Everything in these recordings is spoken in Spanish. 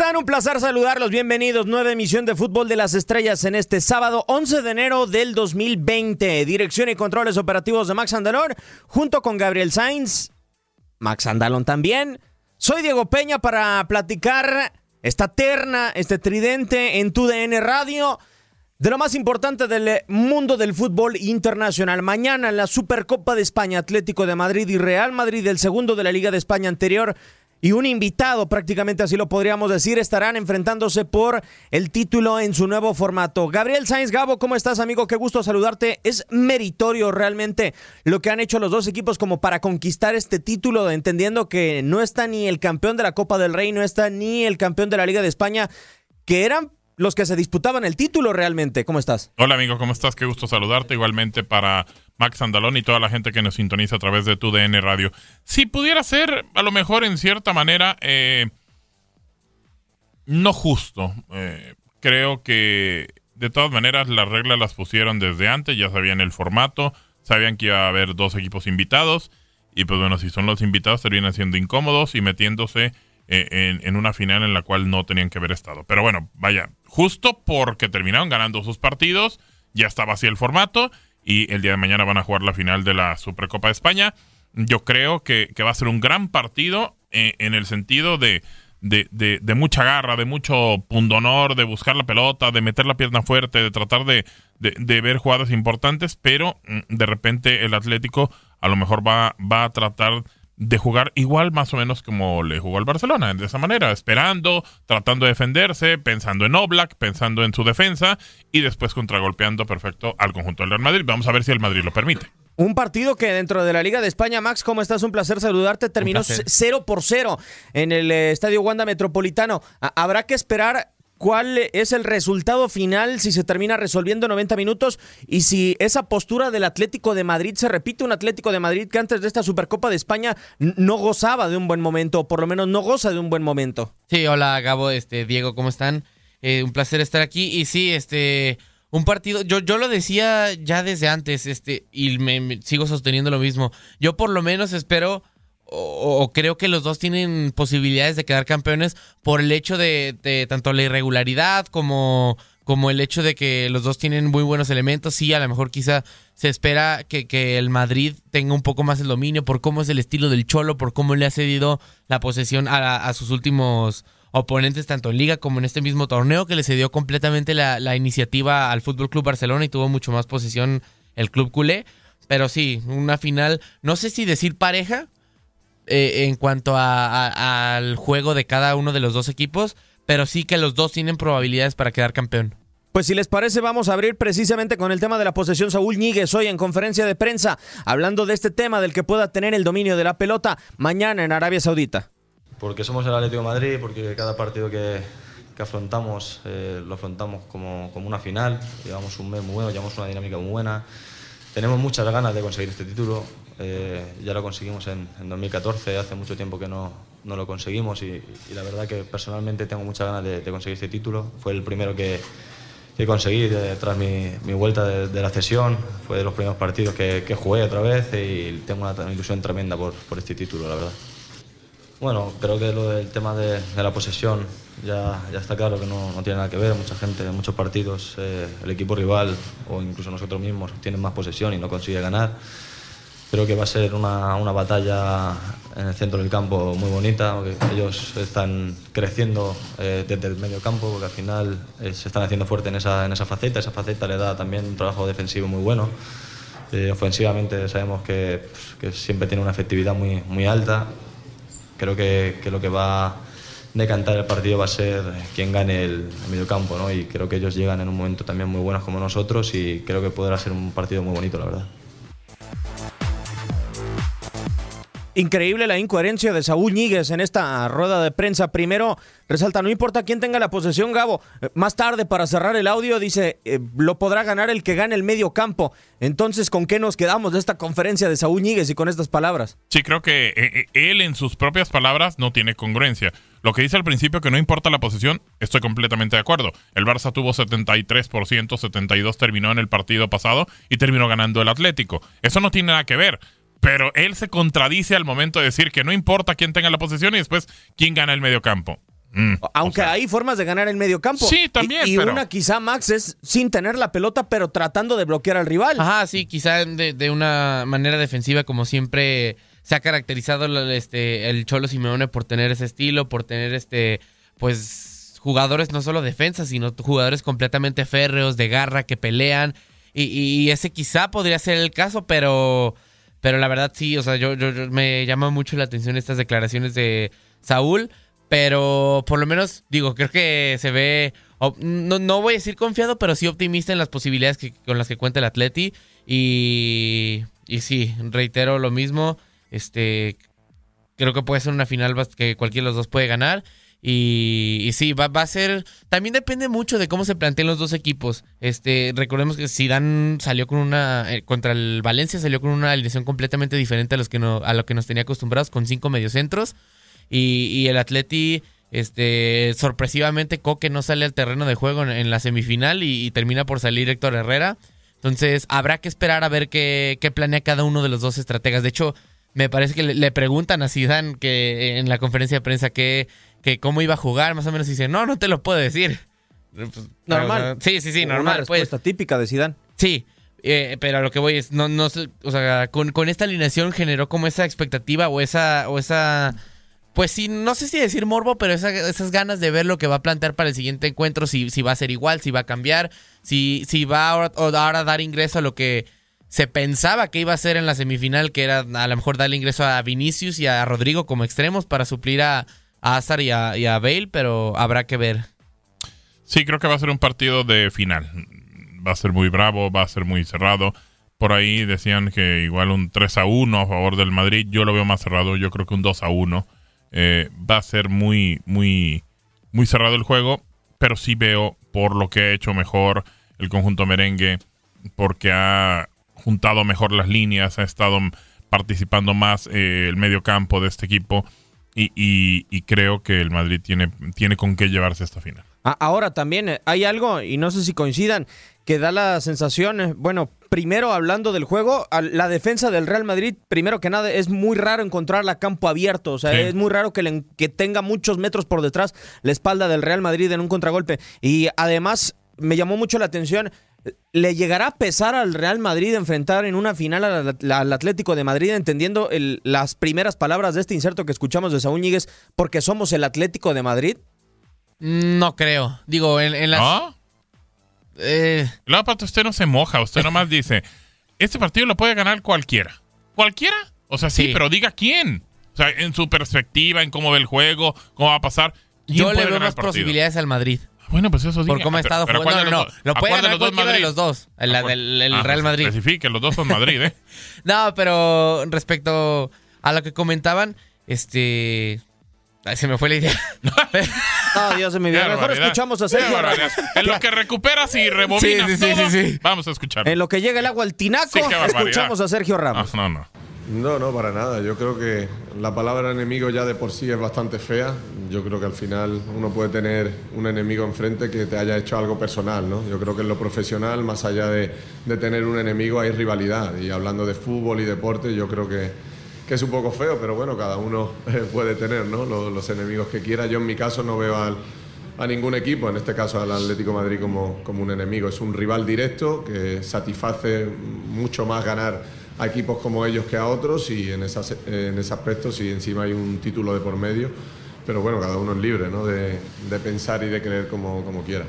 Están? Un placer saludarlos. Bienvenidos. Nueva emisión de Fútbol de las Estrellas en este sábado 11 de enero del 2020. Dirección y controles operativos de Max Andalón junto con Gabriel Sainz. Max Andalón también. Soy Diego Peña para platicar esta terna, este tridente en tu DN Radio de lo más importante del mundo del fútbol internacional. Mañana en la Supercopa de España, Atlético de Madrid y Real Madrid, el segundo de la Liga de España anterior, y un invitado, prácticamente así lo podríamos decir, estarán enfrentándose por el título en su nuevo formato. Gabriel Sainz Gabo, ¿cómo estás, amigo? Qué gusto saludarte. Es meritorio realmente lo que han hecho los dos equipos como para conquistar este título, entendiendo que no está ni el campeón de la Copa del Rey, no está ni el campeón de la Liga de España, que eran los que se disputaban el título realmente. ¿Cómo estás? Hola amigo, ¿cómo estás? Qué gusto saludarte. Igualmente para Max Andalón y toda la gente que nos sintoniza a través de tu DN Radio. Si pudiera ser, a lo mejor en cierta manera, eh, no justo. Eh, creo que de todas maneras las reglas las pusieron desde antes, ya sabían el formato, sabían que iba a haber dos equipos invitados. Y pues bueno, si son los invitados, terminan siendo incómodos y metiéndose eh, en, una final en la cual no tenían que haber estado. Pero bueno, vaya, justo porque terminaron ganando sus partidos, ya estaba así el formato y el día de mañana van a jugar la final de la Supercopa de España. Yo creo que, va a ser un gran partido eh, en el sentido de, de, mucha garra, de mucho pundonor, de buscar la pelota, de meter la pierna fuerte, de tratar de, ver jugadas importantes, pero mm, de repente el Atlético a lo mejor va, va a tratar de jugar igual más o menos como le jugó al Barcelona, de esa manera, esperando, tratando de defenderse, pensando en Oblak, pensando en su defensa y después contragolpeando perfecto al conjunto del Real Madrid. Vamos a ver si el Madrid lo permite. Un partido que dentro de la Liga de España, Max, ¿cómo estás? Un placer saludarte. Terminó 0 por 0 en el eh, Estadio Wanda Metropolitano. Habrá que esperar cuál es el resultado final si se termina resolviendo 90 minutos y si esa postura del Atlético de Madrid se repite, un Atlético de Madrid que antes de esta Supercopa de España no gozaba de un buen momento, o por lo menos no goza de un buen momento. Sí, hola Gabo, este Diego, ¿cómo están? Eh, un placer estar aquí y sí, este un partido, yo, yo lo decía ya desde antes, este, y me sigo sosteniendo lo mismo. Yo por lo menos espero o, creo que los dos tienen posibilidades de quedar campeones por el hecho de, tanto la irregularidad como, como el hecho de que los dos tienen muy buenos elementos. Sí, a lo mejor quizá se espera que, que, el Madrid tenga un poco más el dominio por cómo es el estilo del Cholo, por cómo le ha cedido la posesión a, sus últimos oponentes, tanto en Liga como en este mismo torneo, que le cedió completamente la, la iniciativa al Fútbol Club Barcelona y tuvo mucho más posesión el club culé. Pero sí, una final, no sé si decir pareja, eh, en cuanto al juego de cada uno de los dos equipos, pero sí que los dos tienen probabilidades para quedar campeón. Pues si les parece, vamos a abrir precisamente con el tema de la posesión. Saúl Ñíguez hoy en conferencia de prensa, hablando de este tema del que pueda tener el dominio de la pelota mañana en Arabia Saudita. Porque somos el Atlético de Madrid, porque cada partido que, afrontamos eh, lo afrontamos como, como, una final. Llevamos un mes muy bueno, llevamos una dinámica muy buena. Tenemos muchas ganas de conseguir este título. Eh, ya lo conseguimos en, 2014, hace mucho tiempo que no, no lo conseguimos y, la verdad que personalmente tengo muchas ganas de, conseguir este título. Fue el primero que, que conseguí tras mi, vuelta de, la cesión, fue de los primeros partidos que, que jugué otra vez y tengo una, ilusión tremenda por, por, este título, la verdad. Bueno, creo que lo del tema de, la posesión ya, ya, está claro que no, no, tiene nada que ver. Mucha gente, en muchos partidos, eh, el equipo rival o incluso nosotros mismos tienen más posesión y no consigue ganar. Creo que va a ser una, una batalla en el centro del campo muy bonita, porque ellos están creciendo eh, desde el medio campo, porque al final eh, se están haciendo fuerte en esa, en esa faceta. Esa faceta le da también un trabajo defensivo muy bueno. Eh, ofensivamente sabemos que, pues, que, siempre tiene una efectividad muy, muy alta. Creo que, que, lo que va a decantar el partido va a ser quien gane el, el medio campo, ¿no? y creo que ellos llegan en un momento también muy bueno como nosotros y creo que podrá ser un partido muy bonito, la verdad. Increíble la incoherencia de Saúl Ñíguez en esta rueda de prensa. Primero, resalta, no importa quién tenga la posesión, Gabo. Eh, más tarde, para cerrar el audio, dice, eh, lo podrá ganar el que gane el medio campo. Entonces, ¿con qué nos quedamos de esta conferencia de Saúl Ñíguez y con estas palabras? Sí, creo que eh, él en sus propias palabras no tiene congruencia. Lo que dice al principio que no importa la posesión, estoy completamente de acuerdo. El Barça tuvo 73%, 72% terminó en el partido pasado y terminó ganando el Atlético. Eso no tiene nada que ver pero él se contradice al momento de decir que no importa quién tenga la posesión y después quién gana el medio campo. Mm, Aunque hay formas de ganar el medio campo. Sí, también. Y, una quizá, Max, es sin tener la pelota, pero tratando de bloquear al rival. Ajá, sí, quizá de, una manera defensiva, como siempre se ha caracterizado este, el Cholo Simeone por tener ese estilo, por tener este, pues, jugadores no solo defensas, sino jugadores completamente férreos, de garra, que pelean. y ese quizá podría ser el caso, pero pero la verdad sí, o sea, yo, yo, me llama mucho la atención estas declaraciones de Saúl. Pero por lo menos, digo, creo que se ve, no, no voy a decir confiado, pero sí optimista en las posibilidades que, con las que cuenta el Atleti. Y, y sí, reitero lo mismo. Este, creo que puede ser una final que cualquiera de los dos puede ganar. Y, sí, va, a ser. También depende mucho de cómo se planteen los dos equipos. Este, recordemos que Zidane salió con una. Eh, contra el Valencia salió con una alineación completamente diferente a los que no, a lo que nos tenía acostumbrados, con cinco mediocentros. Y, y el Atleti, este, sorpresivamente, Coque no sale al terreno de juego en, la semifinal y, termina por salir Héctor Herrera. Entonces, habrá que esperar a ver qué, qué planea cada uno de los dos estrategas. De hecho, me parece que le, le preguntan a Zidane que en la conferencia de prensa que que cómo iba a jugar, más o menos, y dice, no, no te lo puedo decir. Pues, normal. sí, sí, sí, normal. Una pues. respuesta típica de Zidane. Sí, eh, pero a lo que voy es, no, no, o sea, con, con, esta alineación generó como esa expectativa o esa, o esa, pues sí, no sé si decir morbo, pero esas ganas de ver lo que va a plantear para el siguiente encuentro, si, si va a ser igual, si va a cambiar, si, si va ahora, ahora a dar ingreso a lo que se pensaba que iba a ser en la semifinal, que era a lo mejor darle ingreso a Vinicius y a Rodrigo como extremos para suplir a, a Azar y a, Bale, pero habrá que ver. Sí, creo que va a ser un partido de final. Va a ser muy bravo, va a ser muy cerrado. Por ahí decían que igual un 3 a 1 a favor del Madrid. Yo lo veo más cerrado. Yo creo que un 2 a 1. Eh, va a ser muy, muy, muy cerrado el juego. Pero sí veo por lo que ha hecho mejor el conjunto merengue. Porque ha juntado mejor las líneas. Ha estado participando más eh, el medio campo de este equipo y, creo que el Madrid tiene, tiene con qué llevarse esta final. Ahora también eh, hay algo, y no sé si coincidan, que da la sensación, eh, bueno, primero hablando del juego, la defensa del Real Madrid, primero que nada, es muy raro encontrarla a campo abierto, o sea, es muy raro que, que tenga muchos metros por detrás la espalda del Real Madrid en un contragolpe. Y además me llamó mucho la atención ¿Le llegará a pesar al Real Madrid enfrentar en una final al, Atlético de Madrid, entendiendo las primeras palabras de este inserto que escuchamos de Saúl Ñíguez, porque somos el Atlético de Madrid? No creo. Digo, en, las. ¿No? Eh... La parte usted no se moja, usted nomás dice: Este partido lo puede ganar cualquiera. ¿Cualquiera? O sea, sí, pero diga quién. O sea, en su perspectiva, en cómo ve el juego, cómo va a pasar. Yo le veo más posibilidades al Madrid. Bueno, pues eso sí. Por cómo ha estado jugando. No, no, Lo puede ganar cualquiera de los dos. El, del, ah, Real pues Madrid. Especifique, los dos son Madrid, ¿eh? no, pero respecto a lo que comentaban, este. Ay, se me fue la idea. no, Dios me dio. Mejor escuchamos a Sergio En lo que recuperas y rebobinas sí, sí, todo, sí, vamos a escuchar. En lo que llega el agua al tinaco, escuchamos a Sergio Ramos. No, no, no. No, no, para nada. Yo creo que la palabra enemigo ya de por sí es bastante fea. Yo creo que al final uno puede tener un enemigo enfrente que te haya hecho algo personal, ¿no? Yo creo que en lo profesional, más allá de, tener un enemigo, hay rivalidad. Y hablando de fútbol y deporte, yo creo que, es un poco feo, pero bueno, cada uno puede tener ¿no? los, enemigos que quiera. Yo en mi caso no veo a ningún equipo, en este caso al Atlético Madrid, como, como un enemigo. Es un rival directo que satisface mucho más ganar a equipos como ellos que a otros y en, esas, en ese aspecto si encima hay un título de por medio. Pero bueno, cada uno es libre ¿no? de, pensar y de creer como, como quiera.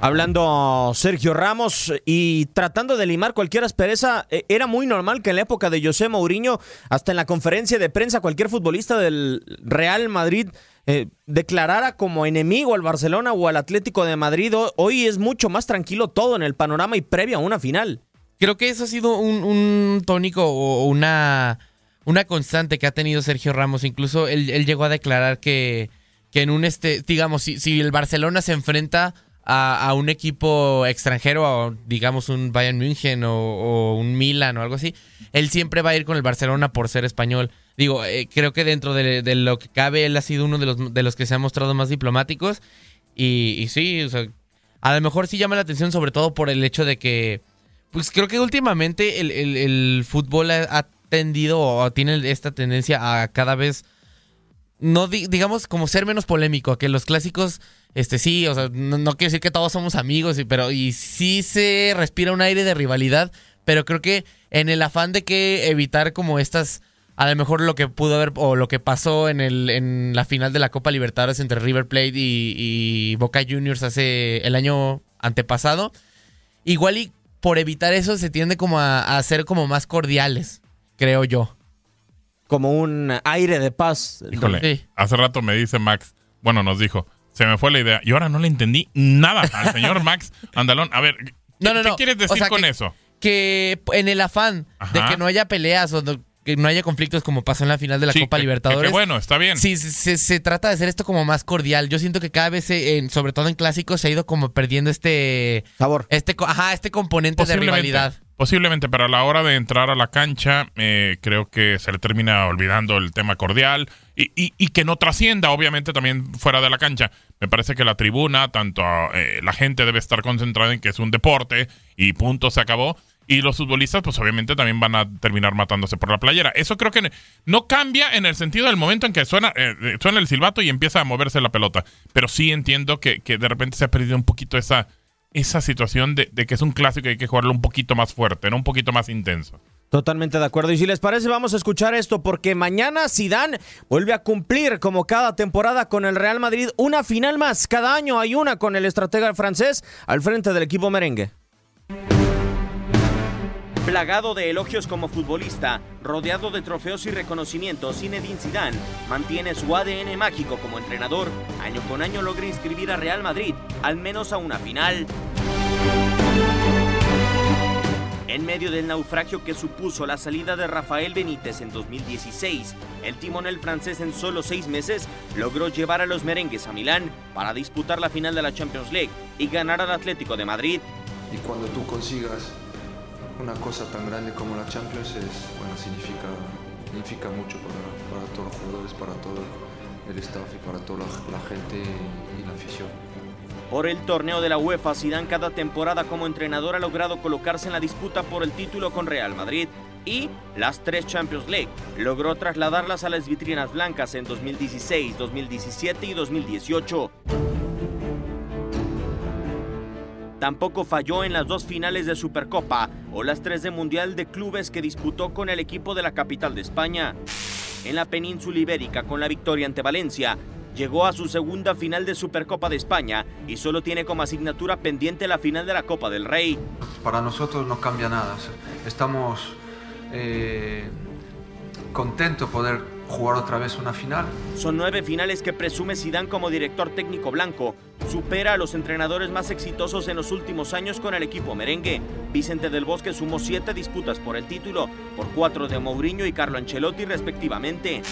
Hablando Sergio Ramos y tratando de limar cualquier aspereza, eh, era muy normal que en la época de José Mourinho, hasta en la conferencia de prensa, cualquier futbolista del Real Madrid eh, declarara como enemigo al Barcelona o al Atlético de Madrid. Hoy es mucho más tranquilo todo en el panorama y previo a una final. creo que eso ha sido un, tónico o una, una constante que ha tenido Sergio Ramos. Incluso él, él llegó a declarar que, que en un este, digamos, si, si el Barcelona se enfrenta a, un equipo extranjero, digamos un Bayern München o, un Milan o algo así, él siempre va a ir con el Barcelona por ser español. Digo, eh, creo que dentro de, lo que cabe, él ha sido uno de los, de los que se ha mostrado más diplomáticos. Y, sí, o sea, a lo mejor sí llama la atención, sobre todo por el hecho de que, pues creo que últimamente el, fútbol ha, tendido o tiene esta tendencia a cada vez, no di, digamos, como ser menos polémico, a que los clásicos este sí, o sea, no, no, quiero decir que todos somos amigos, pero y sí se respira un aire de rivalidad, pero creo que en el afán de que evitar como estas, a lo mejor lo que pudo haber o lo que pasó en, el, en la final de la Copa Libertadores entre River Plate y, y Boca Juniors hace el año antepasado, igual y por evitar eso se tiende como a, a ser como más cordiales, creo yo. Como un aire de paz. Híjole, sí. hace rato me dice Max, bueno, nos dijo, se me fue la idea. Y ahora no le entendí nada al señor Max Andalón. A ver, ¿qué, no, no, no. ¿qué quieres decir o sea, con que, eso? Que en el afán Ajá. de que no haya peleas o que no haya conflictos como pasó en la final de la sí, Copa que, Libertadores. Que, bueno, está bien. Sí, se, se, se, trata de hacer esto como más cordial. Yo siento que cada vez, en, sobre todo en clásicos, se ha ido como perdiendo este sabor. Este, ajá, este componente de rivalidad. Posiblemente, pero a la hora de entrar a la cancha, eh, creo que se le termina olvidando el tema cordial y, y, y, que no trascienda, obviamente, también fuera de la cancha. Me parece que la tribuna, tanto eh, la gente debe estar concentrada en que es un deporte y punto, se acabó. Y los futbolistas, pues obviamente también van a terminar matándose por la playera. Eso creo que no cambia en el sentido del momento en que suena, eh, suena el silbato y empieza a moverse la pelota. Pero sí entiendo que, que de repente se ha perdido un poquito esa esa situación de, de, que es un clásico y hay que jugarlo un poquito más fuerte, ¿no? un poquito más intenso. Totalmente de acuerdo. Y si les parece, vamos a escuchar esto, porque mañana Zidane vuelve a cumplir, como cada temporada, con el Real Madrid, una final más. Cada año hay una con el estratega francés al frente del equipo merengue. Plagado de elogios como futbolista, rodeado de trofeos y reconocimientos, Zinedine Zidane mantiene su ADN mágico como entrenador. Año con año logra inscribir a Real Madrid, al menos a una final. En medio del naufragio que supuso la salida de Rafael Benítez en 2016, el timonel francés en solo seis meses logró llevar a los merengues a Milán para disputar la final de la Champions League y ganar al Atlético de Madrid. Y cuando tú consigas una cosa tan grande como la Champions es, significa, mucho para, todos los jugadores, para todo el staff y para toda la, gente y, la afición. Por el torneo de la UEFA, Zidane cada temporada como entrenador ha logrado colocarse en la disputa por el título con Real Madrid y las tres Champions League. Logró trasladarlas a las vitrinas blancas en 2016, 2017 y 2018. Tampoco falló en las dos finales de Supercopa o las tres de Mundial de Clubes que disputó con el equipo de la capital de España. En la península ibérica, con la victoria ante Valencia, llegó a su segunda final de Supercopa de España y solo tiene como asignatura pendiente la final de la Copa del Rey. Para nosotros no cambia nada. Estamos eh, contentos de poder jugar otra vez una final. Son nueve finales que presume Zidane como director técnico blanco. Supera a los entrenadores más exitosos en los últimos años con el equipo merengue. Vicente del Bosque sumó siete disputas por el título, por cuatro de Mourinho y Carlo Ancelotti respectivamente.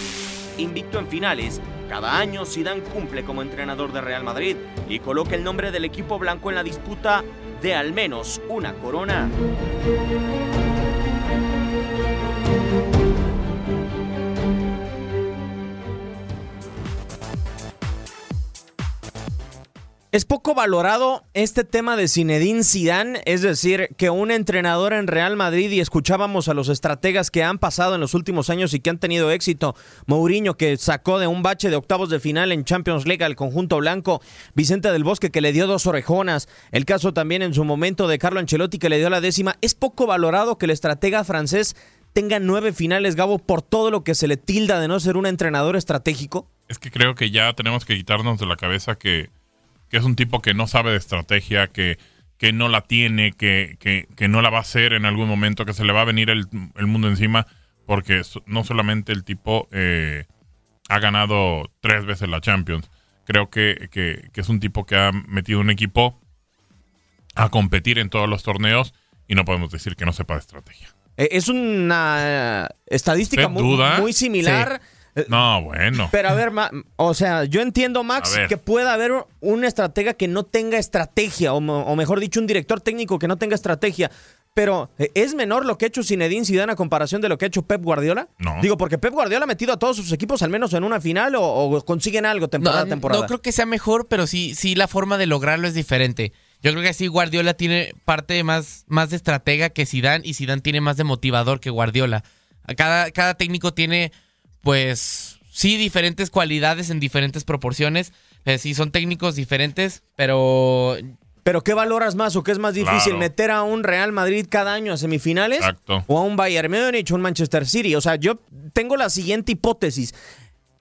Invicto en finales, cada año Zidane cumple como entrenador de Real Madrid y coloca el nombre del equipo blanco en la disputa de al menos una corona. Es poco valorado este tema de Zinedine Zidane, es decir, que un entrenador en Real Madrid y escuchábamos a los estrategas que han pasado en los últimos años y que han tenido éxito, Mourinho que sacó de un bache de octavos de final en Champions League al conjunto blanco, Vicente del Bosque que le dio dos orejonas, el caso también en su momento de Carlo Ancelotti que le dio la décima, es poco valorado que el estratega francés tenga nueve finales, Gabo, por todo lo que se le tilda de no ser un entrenador estratégico. Es que creo que ya tenemos que quitarnos de la cabeza que que es un tipo que no sabe de estrategia, que, que no la tiene, que, que, que, no la va a hacer en algún momento, que se le va a venir el, el mundo encima, porque no solamente el tipo eh, ha ganado tres veces la Champions, creo que, que, es un tipo que ha metido un equipo a competir en todos los torneos y no podemos decir que no sepa de estrategia. Eh, Es una estadística ¿Usted muy, muy similar. No, bueno. Pero a ver, Ma- o sea, yo entiendo, Max, que pueda haber un estratega que no tenga estrategia, o, mejor dicho, un director técnico que no tenga estrategia. Pero, ¿eh, ¿es menor lo que ha hecho Zinedine Zidane a comparación de lo que ha hecho Pep Guardiola? No. Digo, porque Pep Guardiola ha metido a todos sus equipos al menos en una final o, o consiguen algo temporada no, a temporada. no creo que sea mejor, pero sí, sí la forma de lograrlo es diferente. Yo creo que sí Guardiola tiene parte más, más de estratega que Zidane y Zidane tiene más de motivador que Guardiola. Cada, cada técnico tiene, pues, sí, diferentes cualidades en diferentes proporciones. Eh, sí, son técnicos diferentes, pero Pero ¿qué valoras más o qué es más difícil? Claro. ¿Meter a un Real Madrid cada año a semifinales? Exacto. ¿O a un Bayern Múnich o un Manchester City? O sea, yo tengo la siguiente hipótesis.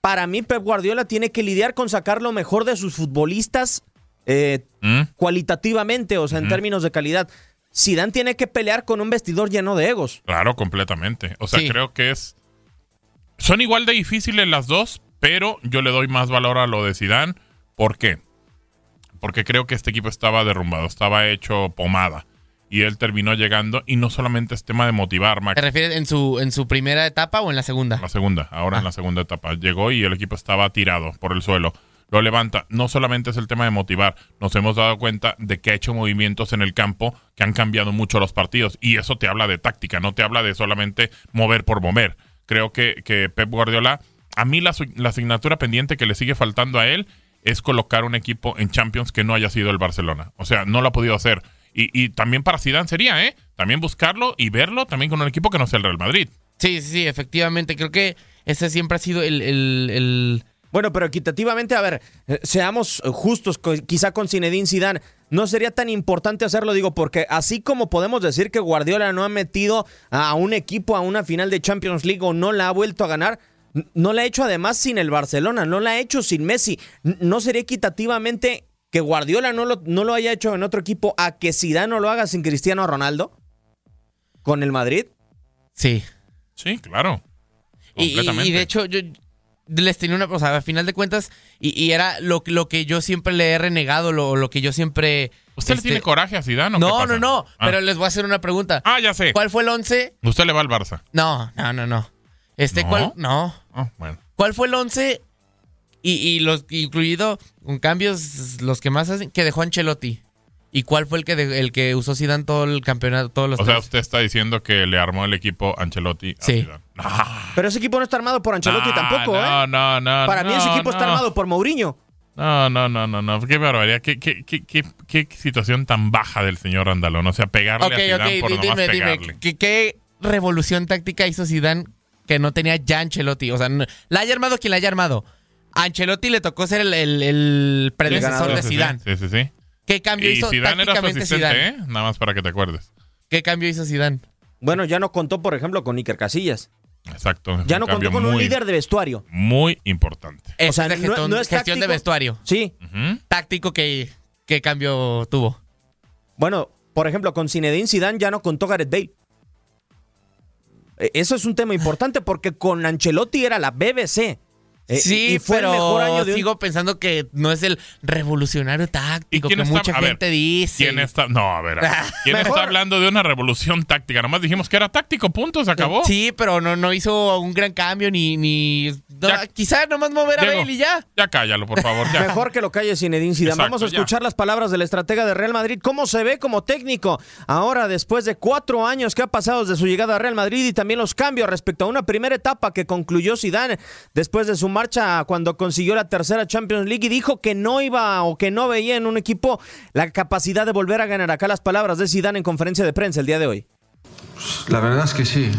Para mí, Pep Guardiola tiene que lidiar con sacar lo mejor de sus futbolistas eh, ¿Mm? cualitativamente, o sea, en términos de calidad. Zidane tiene que pelear con un vestidor lleno de egos. Claro, completamente. O sea, Sí. creo que es. Son igual de difíciles las dos, pero yo le doy más valor a lo de Zidane. ¿Por qué? Porque creo que este equipo estaba derrumbado, estaba hecho pomada. Y él terminó llegando, y no solamente es tema de motivar, Max. ¿te refieres en su, en su primera etapa o en la segunda? La segunda, ahora en la segunda etapa. Llegó y el equipo estaba tirado por el suelo. Lo levanta. No solamente es el tema de motivar, nos hemos dado cuenta de que ha hecho movimientos en el campo que han cambiado mucho los partidos. Y eso te habla de táctica, no te habla de solamente mover por mover. Creo que, que Pep Guardiola, a mí la, la asignatura pendiente que le sigue faltando a él es colocar un equipo en Champions que no haya sido el Barcelona. O sea, no lo ha podido hacer. Y, y también para Zidane sería, ¿eh? También buscarlo y verlo también con un equipo que no sea el Real Madrid. Sí, sí, sí, efectivamente. Creo que ese siempre ha sido el, el- el- Bueno, pero equitativamente, a ver, eh, seamos justos, quizá con Zinedine Zidane, no sería tan importante hacerlo, digo, porque así como podemos decir que Guardiola no ha metido a un equipo a una final de Champions League o no la ha vuelto a ganar, no la ha hecho además sin el Barcelona, no la ha hecho sin Messi. ¿No sería equitativamente que Guardiola no lo, no lo haya hecho en otro equipo a que Zidane no lo haga sin Cristiano Ronaldo? ¿Con el Madrid? Sí. Sí, claro. Y, y de hecho, yo les tenía una cosa, a final de cuentas, y, y era lo, lo que yo siempre le he renegado, lo, lo que yo siempre. ¿Usted le este, tiene coraje a Zidane o qué No, pasa? no, no. Ah. Pero les voy a hacer una pregunta. Ah, ya sé. ¿Cuál fue el 11? Usted le va al Barça. No, no, no, no. Este, ¿No? ¿cuál? No. Ah, bueno. ¿Cuál fue el 11? Y, y los incluido con cambios los que más hacen que dejó Ancelotti. ¿Y cuál fue el que de- el que usó Zidane todo el campeonato, todos los O sea, usted está diciendo que le armó el equipo Ancelotti a Sí. Zidane. No, Pero ese equipo no está armado por Ancelotti no, tampoco, no, ¿eh? No, no, Para mí ese no, equipo está no. armado por Mourinho. No, no, no, no, no. Qué barbaridad. Qué, qué, qué, qué, qué situación tan baja del señor Andalón. O sea, pegarle Ok, a Zidane ok, por di- nomás dime, pegarle. dime, ¿qué, qué revolución táctica hizo Zidane que no tenía ya Ancelotti? O sea, no- la haya armado quien la haya armado. A Ancelotti le tocó ser el, el- el predecesor ganador. de Sí, sí, Zidane. Sí, sí, sí. ¿Qué cambio Y hizo Zidane era su tácticamente asistente, Zidane? ¿eh? Nada más para que te acuerdes. ¿Qué cambio hizo Zidane? Bueno, ya no contó, por ejemplo, con Iker Casillas. Exacto. Ya no contó con un líder de vestuario. Muy importante. Eso sea, es de no- gestión, no es gestión de vestuario. Sí. Táctico que, ¿qué cambio tuvo? Bueno, por ejemplo, con Zinedine Zidane ya no contó Gareth Bale. E- Eso es un tema importante porque con Ancelotti era la BBC. Eh, sí, y fue pero el mejor año de un- sigo pensando que no es el revolucionario táctico que está- mucha a ver, gente dice. ¿Quién está? No, a ver. a ver. ¿Quién Mejor- está hablando de una revolución táctica? Nomás dijimos que era táctico, punto, se acabó. Sí, pero no, no hizo un gran cambio ni... ni no, Ya- quizá nomás mover a Diego, Bale y ya. Ya cállalo, por favor. Ya. Mejor que lo calle Zinedine Zidane. Exacto, Vamos a ya. escuchar las palabras del estratega de Real Madrid. ¿Cómo se ve como técnico? Ahora, después de cuatro años que ha pasado desde su llegada a Real Madrid y también los cambios respecto a una primera etapa que concluyó Zidane después de su marcha cuando consiguió la tercera Champions League y dijo que no iba o que no veía en un equipo la capacidad de volver a ganar. Acá las palabras de Zidane en conferencia de prensa el día de hoy. La verdad es que sí.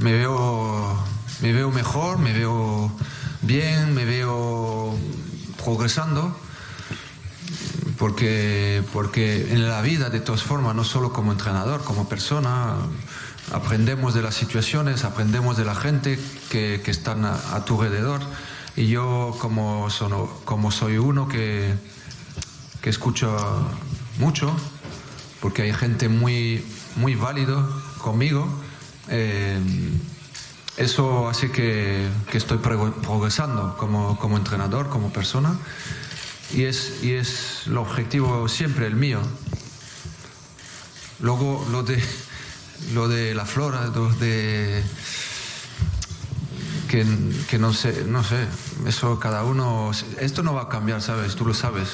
Me veo, me veo mejor, me veo bien, me veo progresando. Porque, porque en la vida, de todas formas, no solo como entrenador, como persona, aprendemos de las situaciones, aprendemos de la gente que, que están a, a tu alrededor. Y yo, como, como soy uno que, que escucha mucho, porque hay gente muy, muy válido conmigo. eh, eso hace que, que estoy progresando como, como entrenador, como persona. Y es, y es el objetivo siempre el mío. Luego lo de, lo de la flora, lo de... Que, que no sé, no sé, eso cada uno... Esto no va a cambiar, ¿sabes? Tú lo sabes.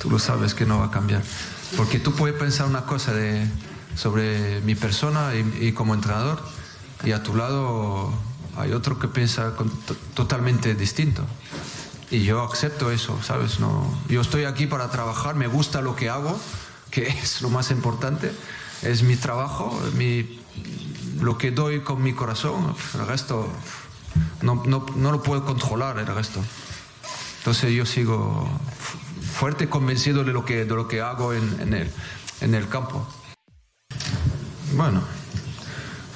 Tú lo sabes que no va a cambiar. Porque tú puedes pensar una cosa de, sobre mi persona y, como entrenador y a tu lado hay otro que piensa totalmente distinto. Y yo acepto eso, ¿sabes? No, yo estoy aquí para trabajar, me gusta lo que hago, que es lo más importante, es mi trabajo, mi, lo que doy con mi corazón, el resto no, no, no lo puedo controlar, el resto. Entonces yo sigo fuerte convencido de lo que, de lo que hago en, en, el, en el campo. Bueno,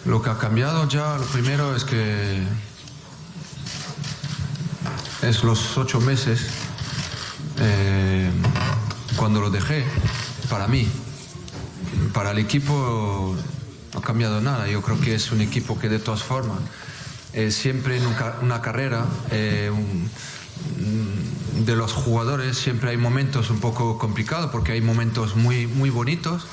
lo que ha cambiado ya, lo primero es que es los ocho meses eh, cuando lo dejé, para mí, para el equipo no ha cambiado nada. Yo creo que es un equipo que de todas formas, siempre en una carrera, eh, de los jugadores siempre hay momentos un poco complicados porque hay momentos muy, muy bonitos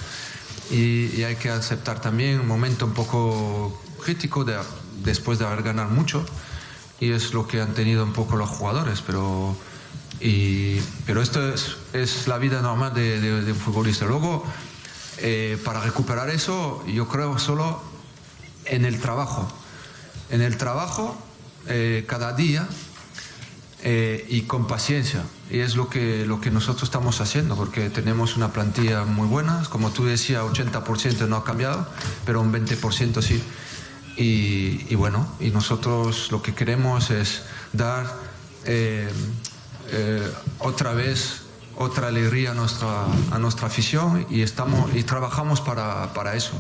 y, hay que aceptar también un momento un poco crítico de, después de haber ganado mucho y es lo que han tenido un poco los jugadores, pero, y, pero esto es, la vida normal de, un futbolista. Luego, eh, para recuperar eso, yo creo solo en el trabajo. En el trabajo, eh, cada día, eh, y con paciencia. Y es lo que, lo que nosotros estamos haciendo, porque tenemos una plantilla muy buena. Como tú decías, 80% no ha cambiado, pero un 20% sí. Y, bueno, y nosotros lo que queremos es dar otra vez otra alegría a nuestra, a nuestra afición y, estamos, y trabajamos para, para eso.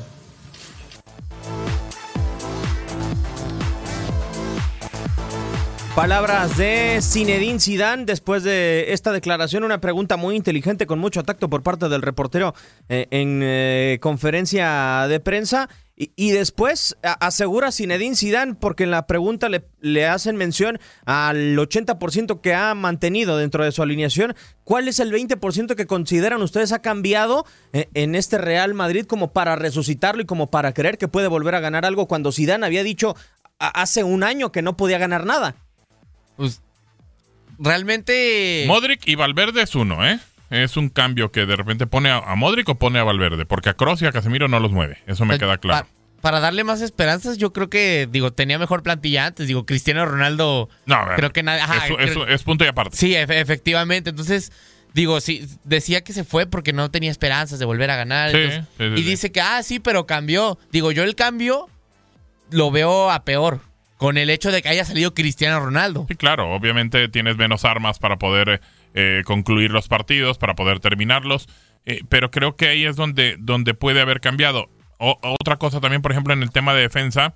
Palabras de Zinedine Zidane después de esta declaración, una pregunta muy inteligente con mucho tacto por parte del reportero eh, en eh, conferencia de prensa y, después asegura Zinedine Zidane porque en la pregunta le, le hacen mención al 80% que ha mantenido dentro de su alineación. ¿Cuál es el 20% que consideran ustedes ha cambiado eh, en este Real Madrid como para resucitarlo y como para creer que puede volver a ganar algo cuando Zidane había dicho hace un año que no podía ganar nada? Pues realmente. Modric y Valverde es uno, ¿eh? Es un cambio que de repente pone a, Modric o pone a Valverde, porque a Kroos y a Casemiro no los mueve. Eso me queda claro. para darle más esperanzas, yo creo que, digo, tenía mejor plantilla antes. Digo, Cristiano Ronaldo. No, creo que nada. es, punto y aparte. Sí, efectivamente. Entonces, digo, sí, decía que se fue porque no tenía esperanzas de volver a ganar. y dice que, ah, sí, pero cambió. Digo, yo el cambio lo veo a peor con el hecho de que haya salido Cristiano Ronaldo. Sí, claro, obviamente tienes menos armas para poder eh, concluir los partidos, para poder terminarlos, eh, pero creo que ahí es donde, donde puede haber cambiado. otra cosa también, por ejemplo, en el tema de defensa,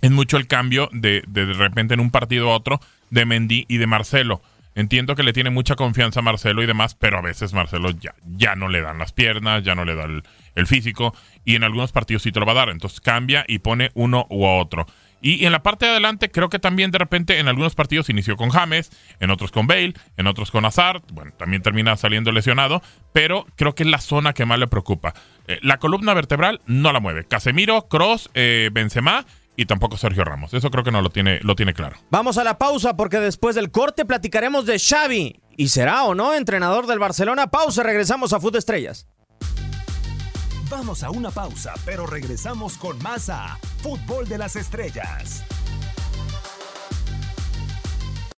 es mucho el cambio de, de, repente en un partido a otro de Mendy y de Marcelo. Entiendo que le tiene mucha confianza a Marcelo y demás, pero a veces Marcelo ya, ya no le dan las piernas, ya no le da el, el físico, y en algunos partidos sí te lo va a dar. Entonces cambia y pone uno u otro. Y en la parte de adelante creo que también de repente en algunos partidos inició con James, en otros con Bale, en otros con Hazard, bueno, también termina saliendo lesionado, pero creo que es la zona que más le preocupa. Eh, la columna vertebral no la mueve. Casemiro, Cross, eh, Benzema y tampoco Sergio Ramos. Eso creo que no lo tiene, lo tiene claro. Vamos a la pausa porque después del corte platicaremos de Xavi. ¿Y será o no entrenador del Barcelona? Pausa, regresamos a Fútbol Estrellas. Vamos a una pausa, pero regresamos con más a Fútbol de las Estrellas.